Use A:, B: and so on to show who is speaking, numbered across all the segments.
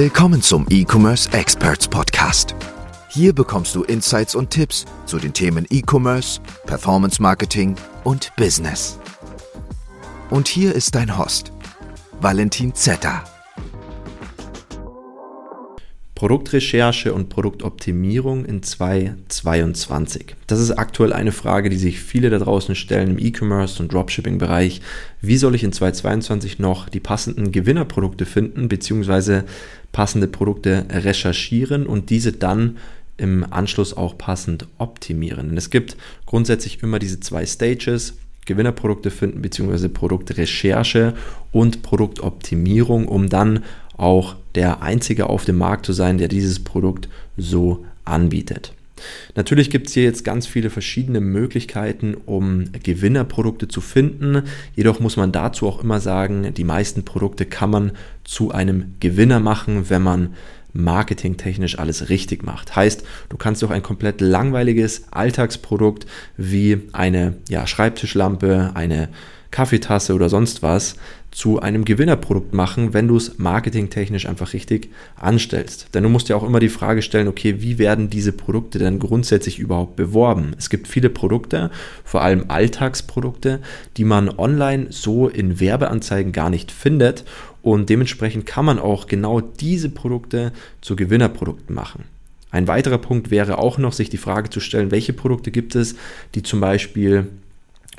A: Willkommen zum E-Commerce Experts Podcast. Hier bekommst du Insights und Tipps zu den Themen E-Commerce, Performance Marketing und Business. Und hier ist dein Host, Valentin Zetter.
B: Produktrecherche und Produktoptimierung in 2022. Das ist aktuell eine Frage, die sich viele da draußen stellen im E-Commerce und Dropshipping-Bereich. Wie soll ich in 2022 noch die passenden Gewinnerprodukte finden, beziehungsweise passende Produkte recherchieren und diese dann im Anschluss auch passend optimieren? Denn es gibt grundsätzlich immer diese zwei Stages. Gewinnerprodukte finden, beziehungsweise Produktrecherche und Produktoptimierung, um dann auch der Einzige auf dem Markt zu sein, der dieses Produkt so anbietet. Natürlich gibt es hier jetzt ganz viele verschiedene Möglichkeiten, um Gewinnerprodukte zu finden. Jedoch muss man dazu auch immer sagen, die meisten Produkte kann man zu einem Gewinner machen, wenn man marketingtechnisch alles richtig macht. Heißt, du kannst doch ein komplett langweiliges Alltagsprodukt wie eine ja, Schreibtischlampe, eine Kaffeetasse oder sonst was zu einem Gewinnerprodukt machen, wenn du es marketingtechnisch einfach richtig anstellst. Denn du musst ja auch immer die Frage stellen, okay, wie werden diese Produkte denn grundsätzlich überhaupt beworben? Es gibt viele Produkte, vor allem Alltagsprodukte, die man online so in Werbeanzeigen gar nicht findet und dementsprechend kann man auch genau diese Produkte zu Gewinnerprodukten machen. Ein weiterer Punkt wäre auch noch, sich die Frage zu stellen, welche Produkte gibt es, die zum Beispiel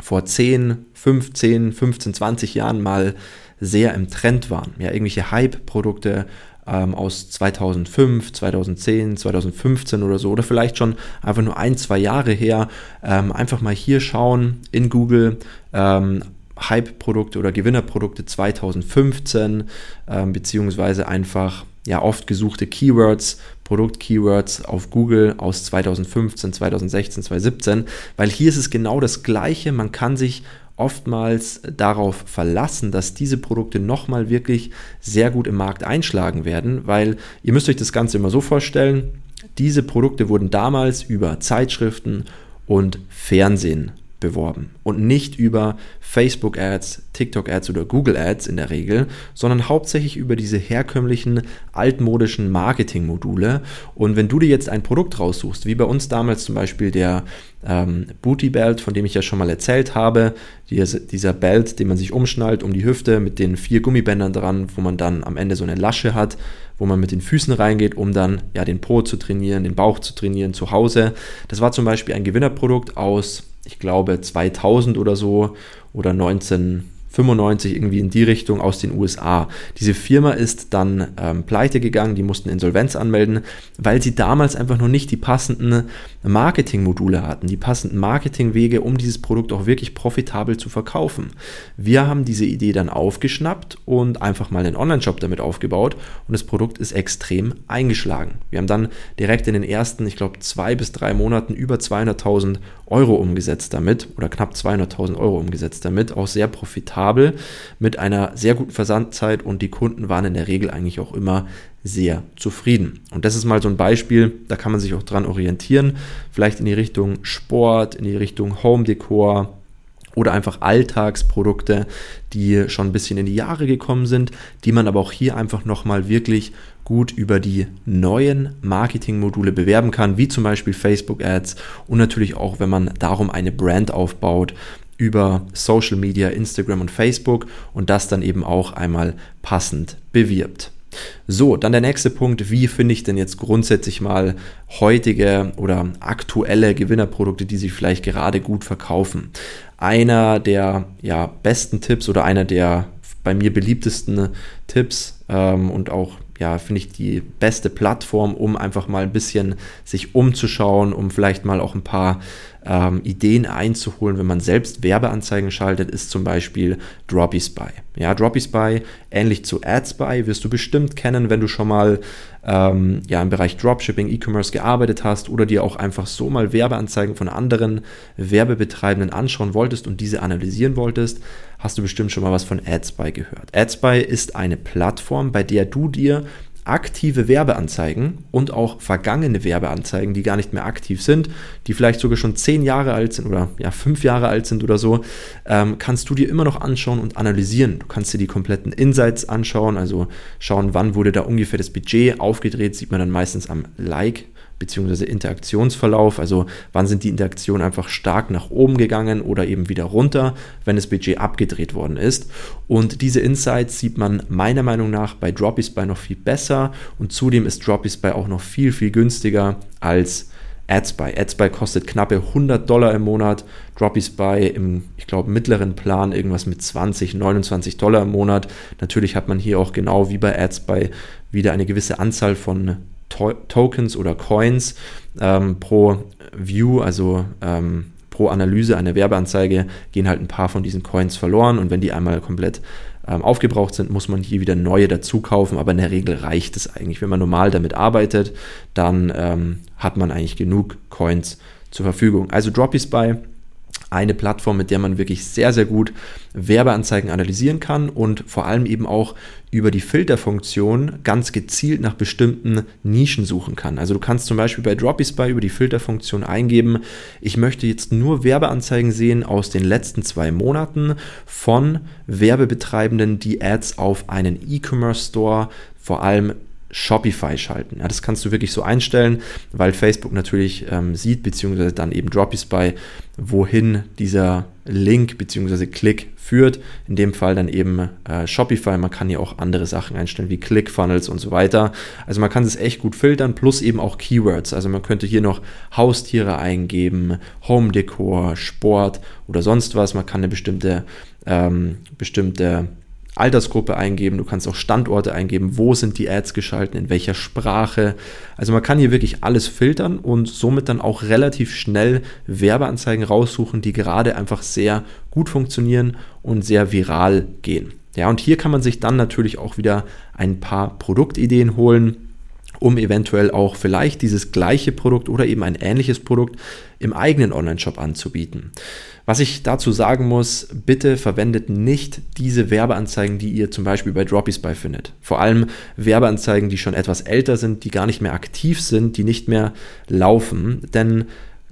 B: vor 10, 15, 15, 20 Jahren mal sehr im Trend waren. Ja, irgendwelche Hype-Produkte ähm, aus 2005, 2010, 2015 oder so, oder vielleicht schon einfach nur ein, zwei Jahre her. Ähm, einfach mal hier schauen in Google. Ähm, Hype-Produkte oder Gewinnerprodukte 2015, ähm, beziehungsweise einfach ja oft gesuchte Keywords, Produkt-Keywords auf Google aus 2015, 2016, 2017, weil hier ist es genau das Gleiche. Man kann sich oftmals darauf verlassen, dass diese Produkte nochmal wirklich sehr gut im Markt einschlagen werden, weil ihr müsst euch das Ganze immer so vorstellen, diese Produkte wurden damals über Zeitschriften und Fernsehen beworben und nicht über Facebook Ads, TikTok Ads oder Google Ads in der Regel, sondern hauptsächlich über diese herkömmlichen altmodischen Marketing-Module. Und wenn du dir jetzt ein Produkt raussuchst, wie bei uns damals zum Beispiel der ähm, Booty Belt, von dem ich ja schon mal erzählt habe, dieser, dieser Belt, den man sich umschnallt um die Hüfte mit den vier Gummibändern dran, wo man dann am Ende so eine Lasche hat, wo man mit den Füßen reingeht, um dann ja den Po zu trainieren, den Bauch zu trainieren zu Hause. Das war zum Beispiel ein Gewinnerprodukt aus ich glaube 2000 oder so oder 19 95 irgendwie in die Richtung aus den USA. Diese Firma ist dann ähm, pleite gegangen, die mussten Insolvenz anmelden, weil sie damals einfach noch nicht die passenden Marketingmodule hatten, die passenden Marketingwege, um dieses Produkt auch wirklich profitabel zu verkaufen. Wir haben diese Idee dann aufgeschnappt und einfach mal einen Online-Shop damit aufgebaut und das Produkt ist extrem eingeschlagen. Wir haben dann direkt in den ersten, ich glaube, zwei bis drei Monaten über 200.000 Euro umgesetzt damit oder knapp 200.000 Euro umgesetzt damit, auch sehr profitabel mit einer sehr guten Versandzeit und die Kunden waren in der Regel eigentlich auch immer sehr zufrieden. Und das ist mal so ein Beispiel, da kann man sich auch dran orientieren, vielleicht in die Richtung Sport, in die Richtung Home Decor, oder einfach Alltagsprodukte, die schon ein bisschen in die Jahre gekommen sind, die man aber auch hier einfach nochmal wirklich gut über die neuen Marketingmodule bewerben kann, wie zum Beispiel Facebook Ads und natürlich auch, wenn man darum eine Brand aufbaut über Social Media, Instagram und Facebook und das dann eben auch einmal passend bewirbt. So, dann der nächste Punkt. Wie finde ich denn jetzt grundsätzlich mal heutige oder aktuelle Gewinnerprodukte, die sich vielleicht gerade gut verkaufen? Einer der ja, besten Tipps oder einer der bei mir beliebtesten Tipps ähm, und auch ja, finde ich die beste Plattform, um einfach mal ein bisschen sich umzuschauen, um vielleicht mal auch ein paar ähm, Ideen einzuholen, wenn man selbst Werbeanzeigen schaltet, ist zum Beispiel DroppySpy. Ja, DroppySpy, ähnlich zu AdSpy, wirst du bestimmt kennen, wenn du schon mal ähm, ja, im Bereich Dropshipping, E-Commerce gearbeitet hast oder dir auch einfach so mal Werbeanzeigen von anderen Werbebetreibenden anschauen wolltest und diese analysieren wolltest, hast du bestimmt schon mal was von AdSpy gehört. AdSpy ist eine Plattform, bei der du dir aktive Werbeanzeigen und auch vergangene Werbeanzeigen, die gar nicht mehr aktiv sind, die vielleicht sogar schon zehn Jahre alt sind oder ja, fünf Jahre alt sind oder so, ähm, kannst du dir immer noch anschauen und analysieren. Du kannst dir die kompletten Insights anschauen, also schauen, wann wurde da ungefähr das Budget aufgedreht, sieht man dann meistens am Like beziehungsweise Interaktionsverlauf, also wann sind die Interaktionen einfach stark nach oben gegangen oder eben wieder runter, wenn das Budget abgedreht worden ist. Und diese Insights sieht man meiner Meinung nach bei Dropispy noch viel besser und zudem ist Dropispy auch noch viel, viel günstiger als AdSpy. AdSpy kostet knappe 100 Dollar im Monat, Dropispy im, ich glaube, mittleren Plan irgendwas mit 20, 29 Dollar im Monat. Natürlich hat man hier auch genau wie bei AdSpy wieder eine gewisse Anzahl von to Tokens oder Coins ähm, pro View, also ähm, pro Analyse einer Werbeanzeige, gehen halt ein paar von diesen Coins verloren und wenn die einmal komplett ähm, aufgebraucht sind, muss man hier wieder neue dazu kaufen, aber in der Regel reicht es eigentlich. Wenn man normal damit arbeitet, dann ähm, hat man eigentlich genug Coins zur Verfügung. Also Dropispy eine Plattform, mit der man wirklich sehr, sehr gut Werbeanzeigen analysieren kann und vor allem eben auch über die Filterfunktion ganz gezielt nach bestimmten Nischen suchen kann. Also du kannst zum Beispiel bei Dropispy über die Filterfunktion eingeben, ich möchte jetzt nur Werbeanzeigen sehen aus den letzten zwei Monaten von Werbebetreibenden, die Ads auf einen E-Commerce Store, vor allem Shopify schalten. Ja, das kannst du wirklich so einstellen, weil Facebook natürlich ähm, sieht, beziehungsweise dann eben Dropispy, wohin dieser Link beziehungsweise Klick führt. In dem Fall dann eben äh, Shopify. Man kann hier auch andere Sachen einstellen wie Click-Funnels und so weiter. Also man kann es echt gut filtern, plus eben auch Keywords. Also man könnte hier noch Haustiere eingeben, Home-Dekor, Sport oder sonst was. Man kann eine bestimmte, ähm, bestimmte Altersgruppe eingeben, du kannst auch Standorte eingeben, wo sind die Ads geschalten, in welcher Sprache. Also man kann hier wirklich alles filtern und somit dann auch relativ schnell Werbeanzeigen raussuchen, die gerade einfach sehr gut funktionieren und sehr viral gehen. Ja, und hier kann man sich dann natürlich auch wieder ein paar Produktideen holen, um eventuell auch vielleicht dieses gleiche Produkt oder eben ein ähnliches Produkt im eigenen Online-Shop anzubieten. Was ich dazu sagen muss, bitte verwendet nicht diese Werbeanzeigen, die ihr zum Beispiel bei Dropispy findet. Vor allem Werbeanzeigen, die schon etwas älter sind, die gar nicht mehr aktiv sind, die nicht mehr laufen. Denn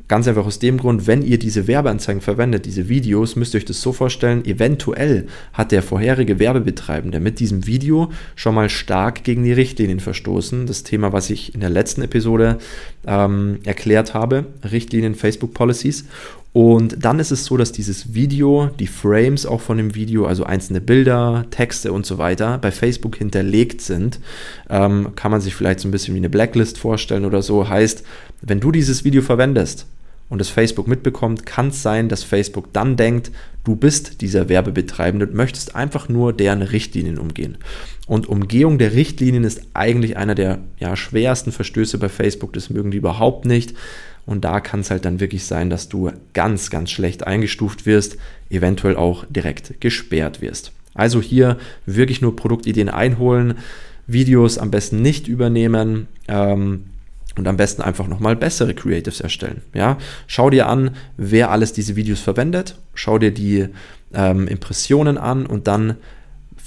B: Ganz einfach aus dem Grund, wenn ihr diese Werbeanzeigen verwendet, diese Videos, müsst ihr euch das so vorstellen, eventuell hat der vorherige Werbebetreibende mit diesem Video schon mal stark gegen die Richtlinien verstoßen. Das Thema, was ich in der letzten Episode ähm, erklärt habe, Richtlinien Facebook Policies. Und dann ist es so, dass dieses Video, die Frames auch von dem Video, also einzelne Bilder, Texte und so weiter, bei Facebook hinterlegt sind. Ähm, kann man sich vielleicht so ein bisschen wie eine Blacklist vorstellen oder so. Heißt, wenn du dieses Video verwendest und es Facebook mitbekommt, kann es sein, dass Facebook dann denkt, du bist dieser Werbebetreibende und möchtest einfach nur deren Richtlinien umgehen. Und Umgehung der Richtlinien ist eigentlich einer der ja, schwersten Verstöße bei Facebook. Das mögen die überhaupt nicht. Und da kann es halt dann wirklich sein, dass du ganz, ganz schlecht eingestuft wirst, eventuell auch direkt gesperrt wirst. Also hier wirklich nur Produktideen einholen, Videos am besten nicht übernehmen. Ähm, und am besten einfach nochmal bessere Creatives erstellen. Ja? Schau dir an, wer alles diese Videos verwendet, schau dir die ähm, Impressionen an und dann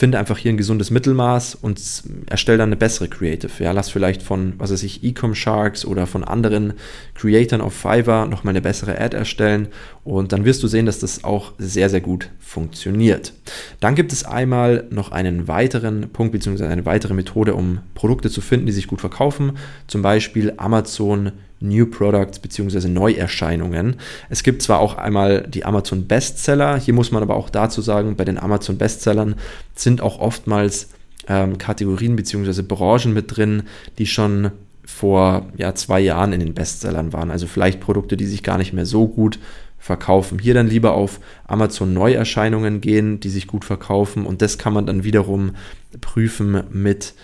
B: finde einfach hier ein gesundes Mittelmaß und erstelle dann eine bessere Creative. Ja, lass vielleicht von, was weiß ich, Ecom Sharks oder von anderen Creatoren auf Fiverr nochmal eine bessere Ad erstellen und dann wirst du sehen, dass das auch sehr, sehr gut funktioniert. Dann gibt es einmal noch einen weiteren Punkt bzw. eine weitere Methode, um Produkte zu finden, die sich gut verkaufen. Zum Beispiel Amazon New Products bzw. Neuerscheinungen. Es gibt zwar auch einmal die Amazon Bestseller, hier muss man aber auch dazu sagen, bei den Amazon Bestsellern sind auch oftmals ähm, Kategorien bzw. Branchen mit drin, die schon vor ja, zwei Jahren in den Bestsellern waren. Also vielleicht Produkte, die sich gar nicht mehr so gut verkaufen. Hier dann lieber auf Amazon Neuerscheinungen gehen, die sich gut verkaufen und das kann man dann wiederum prüfen mit,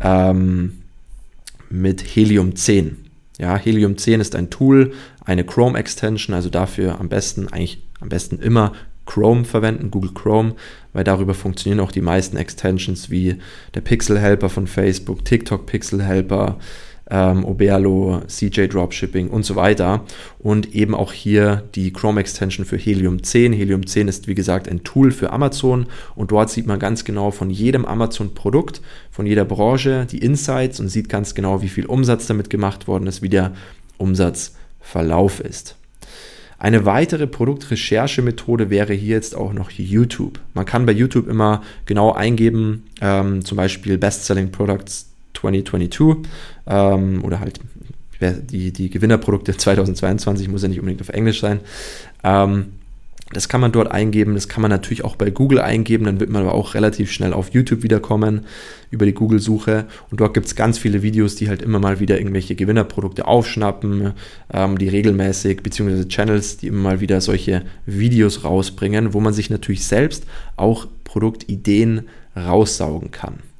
B: ähm, mit Helium 10. Ja, Helium 10 ist ein Tool, eine Chrome Extension, also dafür am besten, eigentlich am besten immer Chrome verwenden, Google Chrome, weil darüber funktionieren auch die meisten Extensions wie der Pixel Helper von Facebook, TikTok Pixel Helper, ähm, Oberlo, CJ Dropshipping und so weiter. Und eben auch hier die Chrome Extension für Helium 10. Helium 10 ist wie gesagt ein Tool für Amazon und dort sieht man ganz genau von jedem Amazon-Produkt, von jeder Branche die Insights und sieht ganz genau, wie viel Umsatz damit gemacht worden ist, wie der Umsatzverlauf ist. Eine weitere Produktrecherchemethode wäre hier jetzt auch noch YouTube. Man kann bei YouTube immer genau eingeben, ähm, zum Beispiel Best-Selling Products 2022 ähm, oder halt die, die Gewinnerprodukte 2022, muss ja nicht unbedingt auf Englisch sein. Ähm, das kann man dort eingeben, das kann man natürlich auch bei Google eingeben, dann wird man aber auch relativ schnell auf YouTube wiederkommen über die Google-Suche. Und dort gibt es ganz viele Videos, die halt immer mal wieder irgendwelche Gewinnerprodukte aufschnappen, ähm, die regelmäßig, beziehungsweise Channels, die immer mal wieder solche Videos rausbringen, wo man sich natürlich selbst auch Produktideen raussaugen kann.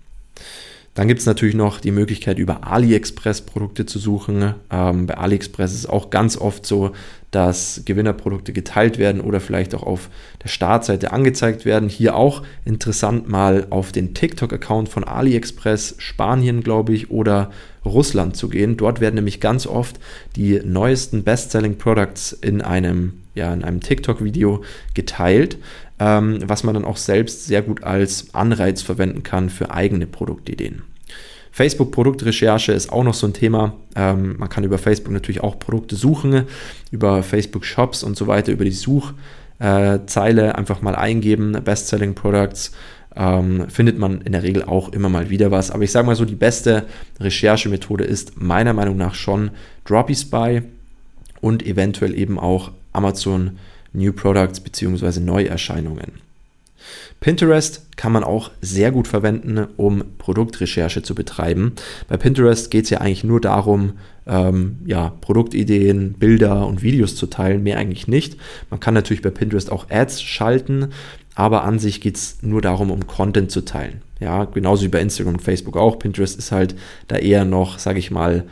B: Dann gibt es natürlich noch die Möglichkeit, über AliExpress Produkte zu suchen. Ähm, bei AliExpress ist es auch ganz oft so, dass Gewinnerprodukte geteilt werden oder vielleicht auch auf der Startseite angezeigt werden. Hier auch interessant mal auf den TikTok-Account von AliExpress Spanien, glaube ich, oder Russland zu gehen. Dort werden nämlich ganz oft die neuesten Best-Selling Products in einem, ja, in einem TikTok-Video geteilt, ähm, was man dann auch selbst sehr gut als Anreiz verwenden kann für eigene Produktideen. Facebook-Produktrecherche ist auch noch so ein Thema. Ähm, man kann über Facebook natürlich auch Produkte suchen, über Facebook-Shops und so weiter, über die Suchzeile einfach mal eingeben, Best-Selling Products. Ähm, findet man in der Regel auch immer mal wieder was. Aber ich sage mal so, die beste Recherchemethode ist meiner Meinung nach schon Droppy Spy und eventuell eben auch Amazon New Products bzw. Neuerscheinungen. Pinterest kann man auch sehr gut verwenden, um Produktrecherche zu betreiben. Bei Pinterest geht es ja eigentlich nur darum, ähm, ja, Produktideen, Bilder und Videos zu teilen, mehr eigentlich nicht. Man kann natürlich bei Pinterest auch Ads schalten, aber an sich geht es nur darum, um Content zu teilen. Ja, genauso wie bei Instagram und Facebook auch. Pinterest ist halt da eher noch, sage ich mal,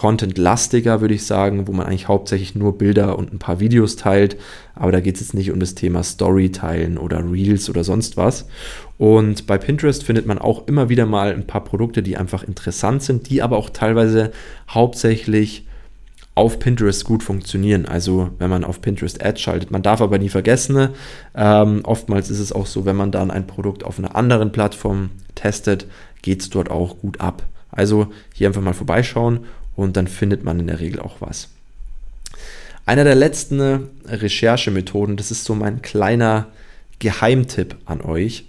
B: Content-lastiger, würde ich sagen, wo man eigentlich hauptsächlich nur Bilder und ein paar Videos teilt. Aber da geht es jetzt nicht um das Thema Story teilen oder Reels oder sonst was. Und bei Pinterest findet man auch immer wieder mal ein paar Produkte, die einfach interessant sind, die aber auch teilweise hauptsächlich auf Pinterest gut funktionieren. Also wenn man auf Pinterest Ads schaltet. Man darf aber nie vergessen, ähm, oftmals ist es auch so, wenn man dann ein Produkt auf einer anderen Plattform testet, geht es dort auch gut ab. Also hier einfach mal vorbeischauen und dann findet man in der Regel auch was. Einer der letzten Recherchemethoden, das ist so mein kleiner Geheimtipp an euch.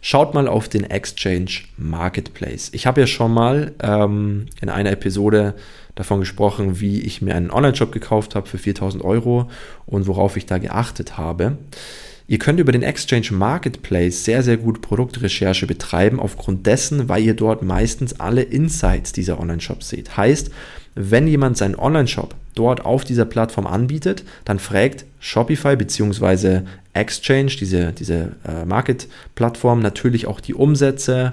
B: Schaut mal auf den Exchange Marketplace. Ich habe ja schon mal ähm, in einer Episode davon gesprochen, wie ich mir einen Online-Shop gekauft habe für 4000 Euro und worauf ich da geachtet habe. Ihr könnt über den Exchange Marketplace sehr, sehr gut Produktrecherche betreiben, aufgrund dessen, weil ihr dort meistens alle Insights dieser Online-Shops seht. Heißt, wenn jemand seinen Online-Shop dort auf dieser Plattform anbietet, dann fragt Shopify bzw. Exchange, diese, diese äh, Market-Plattform, natürlich auch die Umsätze,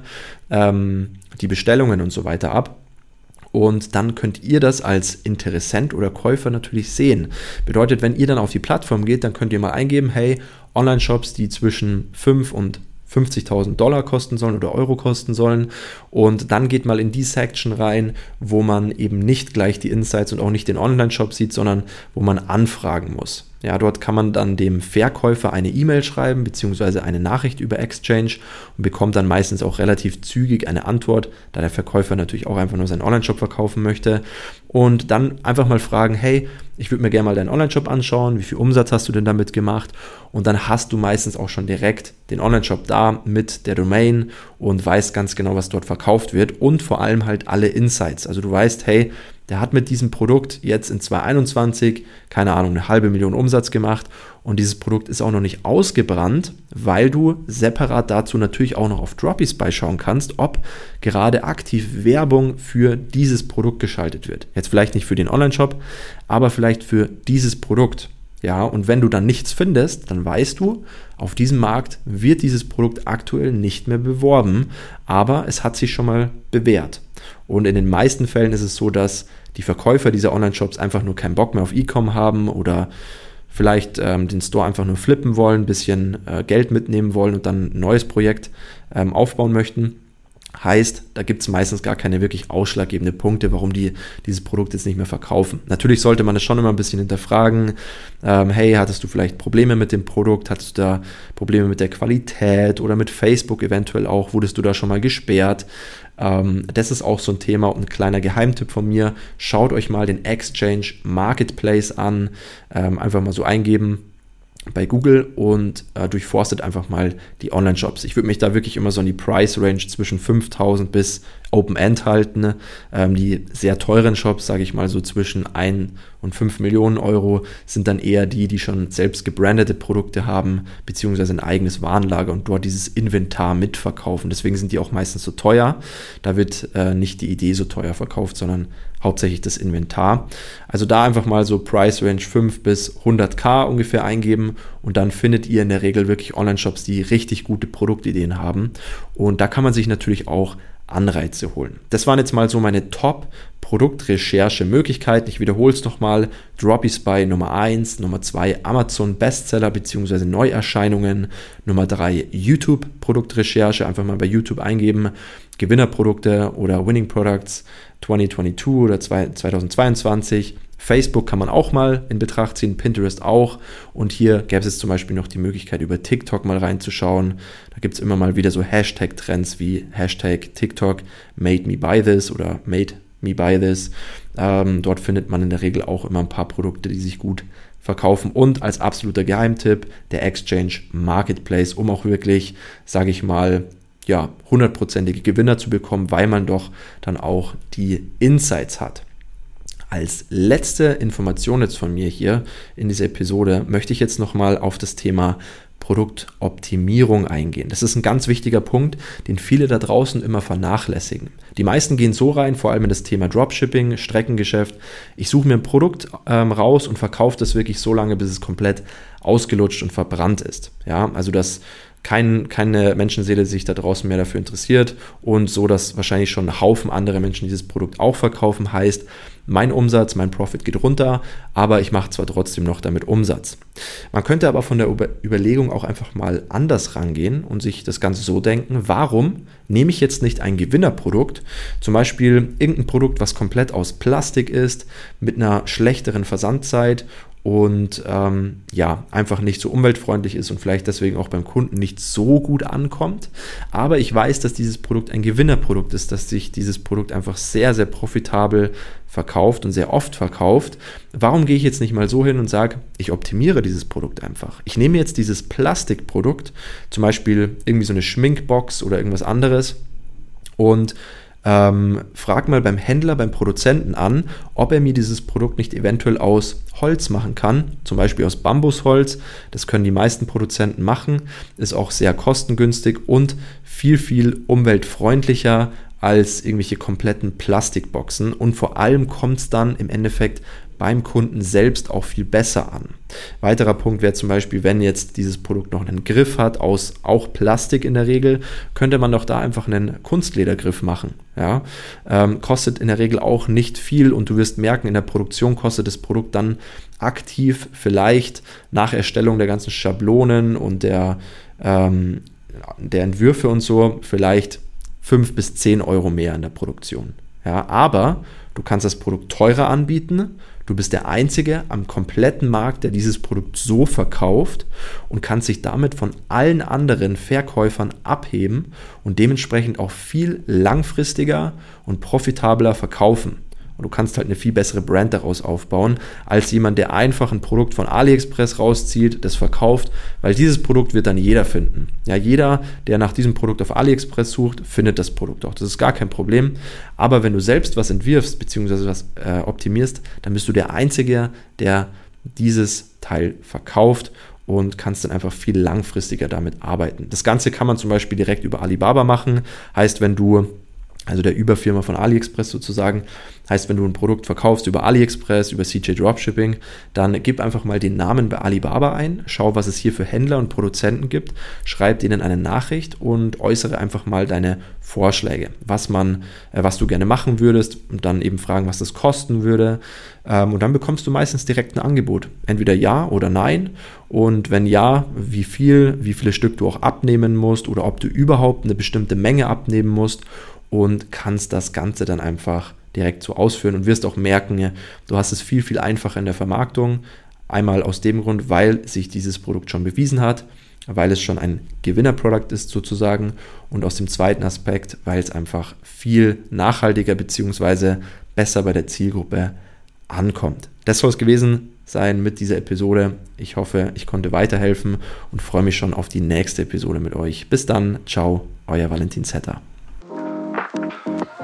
B: ähm, die Bestellungen und so weiter ab. Und dann könnt ihr das als Interessent oder Käufer natürlich sehen. Bedeutet, wenn ihr dann auf die Plattform geht, dann könnt ihr mal eingeben, hey, Online-Shops, die zwischen 5 und 50.000 Dollar kosten sollen oder Euro kosten sollen. Und dann geht mal in die Section rein, wo man eben nicht gleich die Insights und auch nicht den Online-Shop sieht, sondern wo man anfragen muss. Ja, dort kann man dann dem Verkäufer eine E-Mail schreiben beziehungsweise eine Nachricht über Exchange und bekommt dann meistens auch relativ zügig eine Antwort, da der Verkäufer natürlich auch einfach nur seinen Online-Shop verkaufen möchte. Und dann einfach mal fragen, hey, ich würde mir gerne mal deinen Online-Shop anschauen, wie viel Umsatz hast du denn damit gemacht? Und dann hast du meistens auch schon direkt den Online-Shop da mit der Domain und weißt ganz genau, was dort verkauft wird und vor allem halt alle Insights. Also du weißt, hey, der hat mit diesem Produkt jetzt in 2021, keine Ahnung, eine halbe Million Umsatz gemacht und dieses Produkt ist auch noch nicht ausgebrannt, weil du separat dazu natürlich auch noch auf Droppies beischauen kannst, ob gerade aktiv Werbung für dieses Produkt geschaltet wird. Jetzt vielleicht nicht für den Online-Shop, aber vielleicht für dieses Produkt. Ja, und wenn du dann nichts findest, dann weißt du, auf diesem Markt wird dieses Produkt aktuell nicht mehr beworben, aber es hat sich schon mal bewährt. Und in den meisten Fällen ist es so, dass die Verkäufer dieser Online-Shops einfach nur keinen Bock mehr auf E-Com haben oder vielleicht ähm, den Store einfach nur flippen wollen, ein bisschen äh, Geld mitnehmen wollen und dann ein neues Projekt ähm, aufbauen möchten. Heißt, da gibt es meistens gar keine wirklich ausschlaggebende Punkte, warum die dieses Produkt jetzt nicht mehr verkaufen. Natürlich sollte man es schon immer ein bisschen hinterfragen. Ähm, hey, hattest du vielleicht Probleme mit dem Produkt? Hattest du da Probleme mit der Qualität oder mit Facebook eventuell auch? Wurdest du da schon mal gesperrt? Ähm, das ist auch so ein Thema und ein kleiner Geheimtipp von mir. Schaut euch mal den Exchange Marketplace an. Ähm, einfach mal so eingeben bei Google und äh, durchforstet einfach mal die Online-Shops. Ich würde mich da wirklich immer so in die Price-Range zwischen 5000 bis Open-End halten. Ne? Ähm, die sehr teuren Shops, sage ich mal so zwischen 1 und 5 Millionen Euro, sind dann eher die, die schon selbst gebrandete Produkte haben, beziehungsweise ein eigenes Warenlager und dort dieses Inventar mitverkaufen. Deswegen sind die auch meistens so teuer. Da wird äh, nicht die Idee so teuer verkauft, sondern hauptsächlich das Inventar. Also da einfach mal so Price Range 5 bis 100k ungefähr eingeben und dann findet ihr in der Regel wirklich Online-Shops, die richtig gute Produktideen haben. Und da kann man sich natürlich auch Anreize holen. Das waren jetzt mal so meine Top-Produktrecherche-Möglichkeiten. Ich wiederhole es nochmal. Droppy Nummer 1, Nummer 2 Amazon Bestseller bzw. Neuerscheinungen, Nummer 3 YouTube Produktrecherche, einfach mal bei YouTube eingeben, Gewinnerprodukte oder Winning Products 2022 oder 2022. Facebook kann man auch mal in Betracht ziehen, Pinterest auch. Und hier gäbe es zum Beispiel noch die Möglichkeit, über TikTok mal reinzuschauen. Da gibt es immer mal wieder so Hashtag-Trends wie Hashtag TikTok Made Me Buy This oder Made Me Buy This. Ähm, dort findet man in der Regel auch immer ein paar Produkte, die sich gut verkaufen. Und als absoluter Geheimtipp der Exchange Marketplace, um auch wirklich, sage ich mal, ja, hundertprozentige Gewinner zu bekommen, weil man doch dann auch die Insights hat. Als letzte Information jetzt von mir hier in dieser Episode möchte ich jetzt nochmal auf das Thema Produktoptimierung eingehen. Das ist ein ganz wichtiger Punkt, den viele da draußen immer vernachlässigen. Die meisten gehen so rein, vor allem in das Thema Dropshipping, Streckengeschäft. Ich suche mir ein Produkt ähm, raus und verkaufe das wirklich so lange, bis es komplett ausgelutscht und verbrannt ist. Ja, also das kein, keine Menschenseele sich da draußen mehr dafür interessiert und so, dass wahrscheinlich schon ein Haufen andere Menschen dieses Produkt auch verkaufen, heißt, mein Umsatz, mein Profit geht runter, aber ich mache zwar trotzdem noch damit Umsatz. Man könnte aber von der Überlegung auch einfach mal anders rangehen und sich das Ganze so denken, warum nehme ich jetzt nicht ein Gewinnerprodukt, zum Beispiel irgendein Produkt, was komplett aus Plastik ist, mit einer schlechteren Versandzeit und ähm, ja, einfach nicht so umweltfreundlich ist und vielleicht deswegen auch beim Kunden nicht so gut ankommt. Aber ich weiß, dass dieses Produkt ein Gewinnerprodukt ist, dass sich dieses Produkt einfach sehr, sehr profitabel verkauft und sehr oft verkauft. Warum gehe ich jetzt nicht mal so hin und sage, ich optimiere dieses Produkt einfach? Ich nehme jetzt dieses Plastikprodukt, zum Beispiel irgendwie so eine Schminkbox oder irgendwas anderes und ähm, frag mal beim Händler, beim Produzenten an, ob er mir dieses Produkt nicht eventuell aus Holz machen kann, zum Beispiel aus Bambusholz. Das können die meisten Produzenten machen, ist auch sehr kostengünstig und viel, viel umweltfreundlicher als irgendwelche kompletten Plastikboxen. Und vor allem kommt es dann im Endeffekt beim Kunden selbst auch viel besser an. Weiterer Punkt wäre zum Beispiel, wenn jetzt dieses Produkt noch einen Griff hat, aus auch Plastik in der Regel, könnte man doch da einfach einen Kunstledergriff machen. Ja? Ähm, kostet in der Regel auch nicht viel und du wirst merken, in der Produktion kostet das Produkt dann aktiv vielleicht nach Erstellung der ganzen Schablonen und der, ähm, der Entwürfe und so vielleicht 5 bis 10 Euro mehr in der Produktion. Ja, aber du kannst das Produkt teurer anbieten Du bist der Einzige am kompletten Markt, der dieses Produkt so verkauft und kannst sich damit von allen anderen Verkäufern abheben und dementsprechend auch viel langfristiger und profitabler verkaufen. Und du kannst halt eine viel bessere Brand daraus aufbauen, als jemand, der einfach ein Produkt von AliExpress rauszieht, das verkauft, weil dieses Produkt wird dann jeder finden. Ja, jeder, der nach diesem Produkt auf AliExpress sucht, findet das Produkt auch. Das ist gar kein Problem. Aber wenn du selbst was entwirfst, beziehungsweise was äh, optimierst, dann bist du der Einzige, der dieses Teil verkauft und kannst dann einfach viel langfristiger damit arbeiten. Das Ganze kann man zum Beispiel direkt über Alibaba machen. Heißt, wenn du also der Überfirma von AliExpress sozusagen. Heißt, wenn du ein Produkt verkaufst über AliExpress, über CJ Dropshipping, dann gib einfach mal den Namen bei Alibaba ein, schau, was es hier für Händler und Produzenten gibt, schreib denen eine Nachricht und äußere einfach mal deine Vorschläge, was man, äh, was du gerne machen würdest und dann eben fragen, was das kosten würde. Ähm, und dann bekommst du meistens direkt ein Angebot. Entweder ja oder nein. Und wenn ja, wie viel, wie viele Stück du auch abnehmen musst oder ob du überhaupt eine bestimmte Menge abnehmen musst und kannst das Ganze dann einfach direkt so ausführen und wirst auch merken, du hast es viel, viel einfacher in der Vermarktung. Einmal aus dem Grund, weil sich dieses Produkt schon bewiesen hat, weil es schon ein Gewinnerprodukt ist sozusagen und aus dem zweiten Aspekt, weil es einfach viel nachhaltiger bzw. besser bei der Zielgruppe ankommt. Das soll es gewesen sein mit dieser Episode. Ich hoffe, ich konnte weiterhelfen und freue mich schon auf die nächste Episode mit euch. Bis dann, ciao, euer Valentin Zetter.